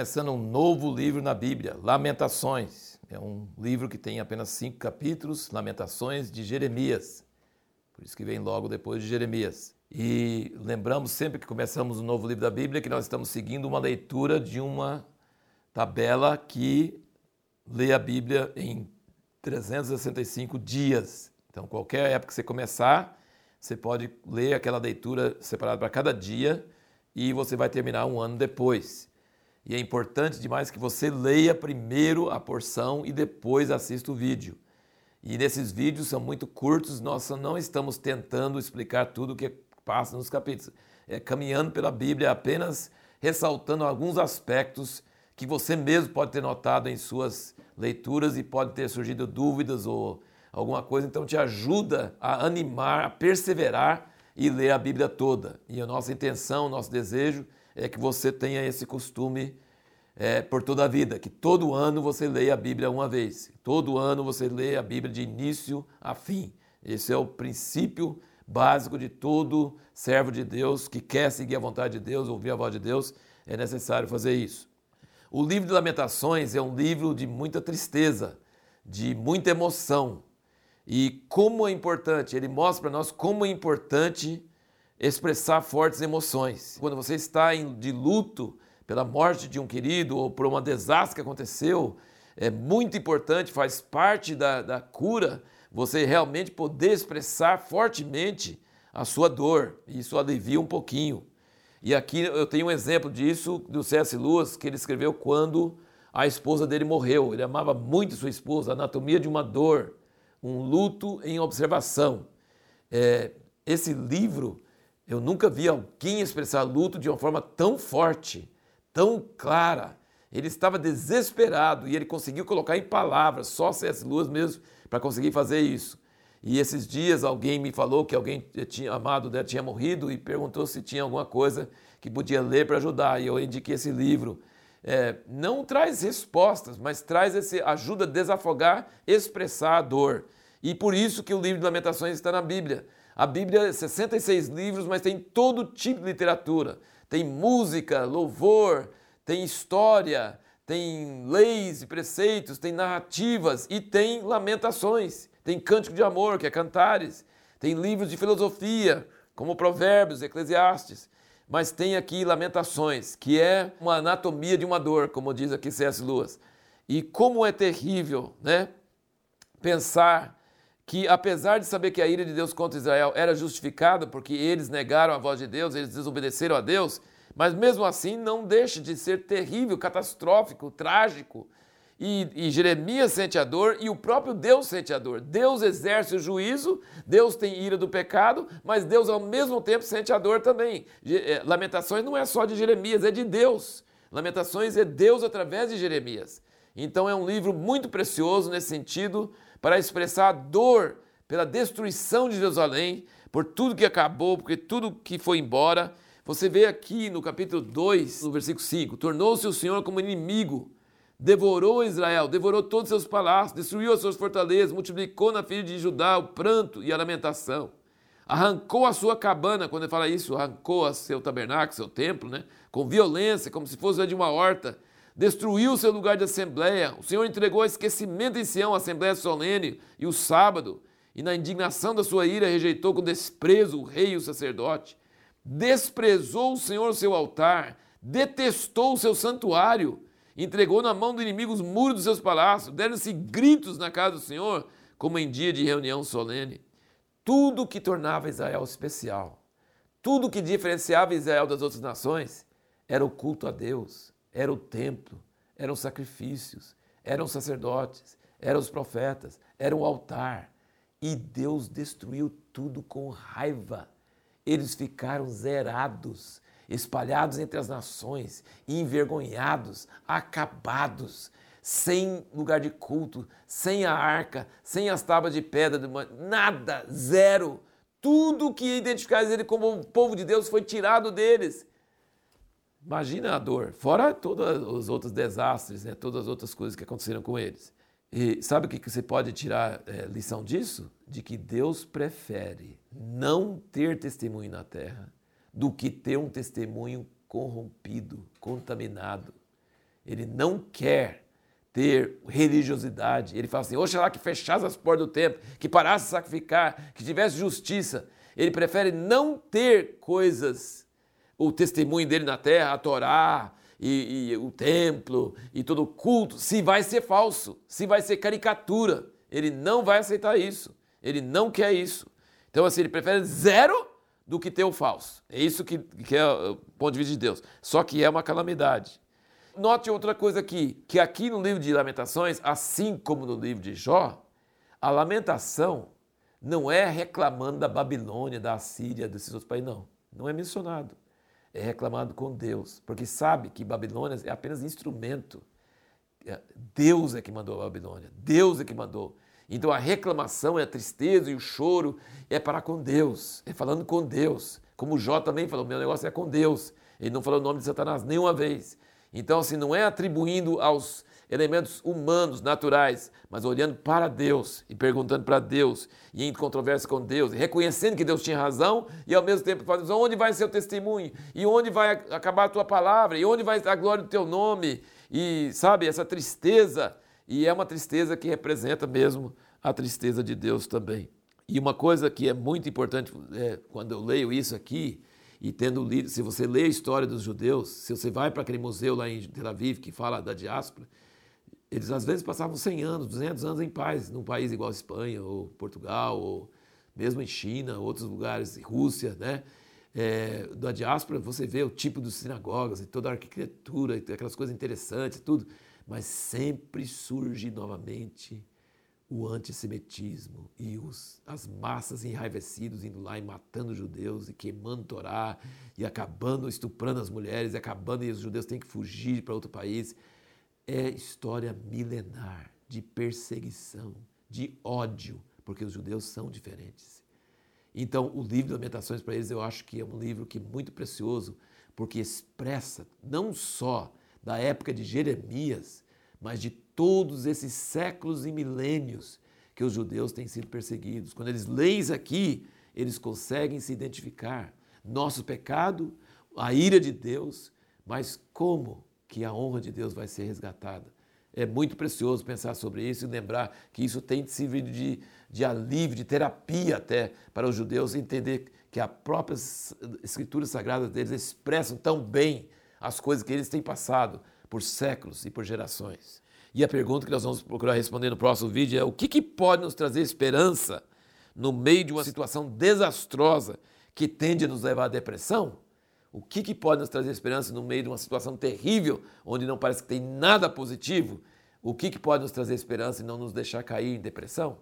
começando um novo livro na Bíblia, Lamentações. É um livro que tem apenas cinco capítulos, Lamentações de Jeremias. Por isso que vem logo depois de Jeremias. E lembramos sempre que começamos um novo livro da Bíblia que nós estamos seguindo uma leitura de uma tabela que lê a Bíblia em 365 dias. Então, qualquer época que você começar, você pode ler aquela leitura separada para cada dia e você vai terminar um ano depois. E é importante demais que você leia primeiro a porção e depois assista o vídeo. E nesses vídeos são muito curtos, nós não estamos tentando explicar tudo o que passa nos capítulos. É caminhando pela Bíblia, apenas ressaltando alguns aspectos que você mesmo pode ter notado em suas leituras e pode ter surgido dúvidas ou alguma coisa. Então te ajuda a animar, a perseverar e ler a Bíblia toda. E a nossa intenção, o nosso desejo é que você tenha esse costume é, por toda a vida, que todo ano você leia a Bíblia uma vez. Todo ano você lê a Bíblia de início a fim. Esse é o princípio básico de todo servo de Deus que quer seguir a vontade de Deus, ouvir a voz de Deus, é necessário fazer isso. O livro de Lamentações é um livro de muita tristeza, de muita emoção. E como é importante, ele mostra para nós como é importante expressar fortes emoções. Quando você está de luto pela morte de um querido ou por um desastre que aconteceu, é muito importante, faz parte da, da cura, você realmente poder expressar fortemente a sua dor. Isso alivia um pouquinho. E aqui eu tenho um exemplo disso do C.S. Lewis, que ele escreveu quando a esposa dele morreu. Ele amava muito sua esposa, Anatomia de uma Dor, um luto em observação. É, esse livro eu nunca vi alguém expressar luto de uma forma tão forte, tão clara. Ele estava desesperado e ele conseguiu colocar em palavras, só C.S. Lewis mesmo, para conseguir fazer isso. E esses dias alguém me falou que alguém tinha amado dela tinha morrido e perguntou se tinha alguma coisa que podia ler para ajudar. E eu indiquei esse livro. É, não traz respostas, mas traz esse ajuda a desafogar, expressar a dor. E por isso que o livro de Lamentações está na Bíblia. A Bíblia é 66 livros, mas tem todo tipo de literatura. Tem música, louvor, tem história, tem leis e preceitos, tem narrativas e tem lamentações. Tem cântico de amor, que é cantares. Tem livros de filosofia, como Provérbios, Eclesiastes. Mas tem aqui lamentações, que é uma anatomia de uma dor, como diz aqui C.S. Lewis. E como é terrível, né? Pensar que apesar de saber que a ira de Deus contra Israel era justificada porque eles negaram a voz de Deus, eles desobedeceram a Deus, mas mesmo assim não deixa de ser terrível, catastrófico, trágico. E, e, Jeremias sente a dor e o próprio Deus sente a dor. Deus exerce o juízo, Deus tem ira do pecado, mas Deus ao mesmo tempo sente a dor também. Eh, Lamentações não é só de Jeremias, é de Deus. Lamentações é Deus através de Jeremias. Então é um livro muito precioso nesse sentido, para expressar a dor pela destruição de Jerusalém, por tudo que acabou, porque tudo que foi embora. Você vê aqui no capítulo 2, no versículo 5: Tornou-se o Senhor como inimigo, devorou Israel, devorou todos os seus palácios, destruiu as suas fortalezas, multiplicou na filha de Judá o pranto e a lamentação. Arrancou a sua cabana, quando ele fala isso, arrancou seu tabernáculo, seu templo, né? com violência, como se fosse de uma horta destruiu seu lugar de assembleia. O Senhor entregou a esquecimento em Sião a assembleia solene e o sábado, e na indignação da sua ira rejeitou com desprezo o rei e o sacerdote. Desprezou o Senhor o seu altar, detestou o seu santuário, entregou na mão do inimigo os muros dos seus palácios, deram-se gritos na casa do Senhor, como em dia de reunião solene. Tudo que tornava Israel especial, tudo que diferenciava Israel das outras nações, era o culto a Deus era o templo, eram os sacrifícios, eram sacerdotes, eram os profetas, era o altar. E Deus destruiu tudo com raiva. Eles ficaram zerados, espalhados entre as nações, envergonhados, acabados, sem lugar de culto, sem a arca, sem as tábuas de pedra, nada, zero. Tudo que identificava ele como povo de Deus foi tirado deles. Imagina a dor, fora todos os outros desastres, né? todas as outras coisas que aconteceram com eles. E sabe o que você pode tirar é, lição disso? De que Deus prefere não ter testemunho na terra do que ter um testemunho corrompido, contaminado. Ele não quer ter religiosidade. Ele fala assim: Oxalá que fechasse as portas do templo, que parasse de sacrificar, que tivesse justiça. Ele prefere não ter coisas, o testemunho dele na terra, a Torá, e, e, o templo e todo o culto, se vai ser falso, se vai ser caricatura. Ele não vai aceitar isso. Ele não quer isso. Então, assim, ele prefere zero do que ter o falso. É isso que, que é o ponto de vista de Deus. Só que é uma calamidade. Note outra coisa aqui, que aqui no livro de Lamentações, assim como no livro de Jó, a lamentação não é reclamando da Babilônia, da Assíria, desses outros países, não. Não é mencionado. É reclamado com Deus, porque sabe que Babilônia é apenas instrumento. É, Deus é que mandou a Babilônia, Deus é que mandou. Então a reclamação, a tristeza e o choro é para com Deus, é falando com Deus. Como Jó também falou, meu negócio é com Deus. Ele não falou o nome de Satanás nenhuma vez. Então, assim, não é atribuindo aos elementos humanos, naturais, mas olhando para Deus e perguntando para Deus e em controvérsia com Deus, e reconhecendo que Deus tinha razão e ao mesmo tempo falando onde vai ser o testemunho? E onde vai acabar a tua palavra? E onde vai a glória do teu nome? E sabe essa tristeza e é uma tristeza que representa mesmo a tristeza de Deus também. E uma coisa que é muito importante é, quando eu leio isso aqui, e tendo lido, se você lê a história dos judeus, se você vai para aquele museu lá em Tel Aviv que fala da diáspora, eles às vezes passavam 100 anos, 200 anos em paz, num país igual a Espanha ou Portugal, ou mesmo em China, outros lugares, Rússia, né? É, da diáspora, você vê o tipo de sinagogas, e toda a arquitetura, aquelas coisas interessantes, tudo mas sempre surge novamente o antissemitismo e os, as massas enraivecidos indo lá e matando judeus e queimando Torá e acabando, estuprando as mulheres e acabando e os judeus têm que fugir para outro país. É história milenar de perseguição, de ódio, porque os judeus são diferentes. Então, o livro de Lamentações para eles eu acho que é um livro que é muito precioso, porque expressa não só da época de Jeremias, mas de todos esses séculos e milênios que os judeus têm sido perseguidos. Quando eles leem aqui, eles conseguem se identificar. Nosso pecado, a ira de Deus, mas como que a honra de Deus vai ser resgatada? É muito precioso pensar sobre isso e lembrar que isso tem servido de, de alívio, de terapia até para os judeus entender que as próprias escrituras sagradas deles expressam tão bem as coisas que eles têm passado por séculos e por gerações. E a pergunta que nós vamos procurar responder no próximo vídeo é: o que, que pode nos trazer esperança no meio de uma situação desastrosa que tende a nos levar à depressão? O que, que pode nos trazer esperança no meio de uma situação terrível, onde não parece que tem nada positivo? O que, que pode nos trazer esperança e não nos deixar cair em depressão?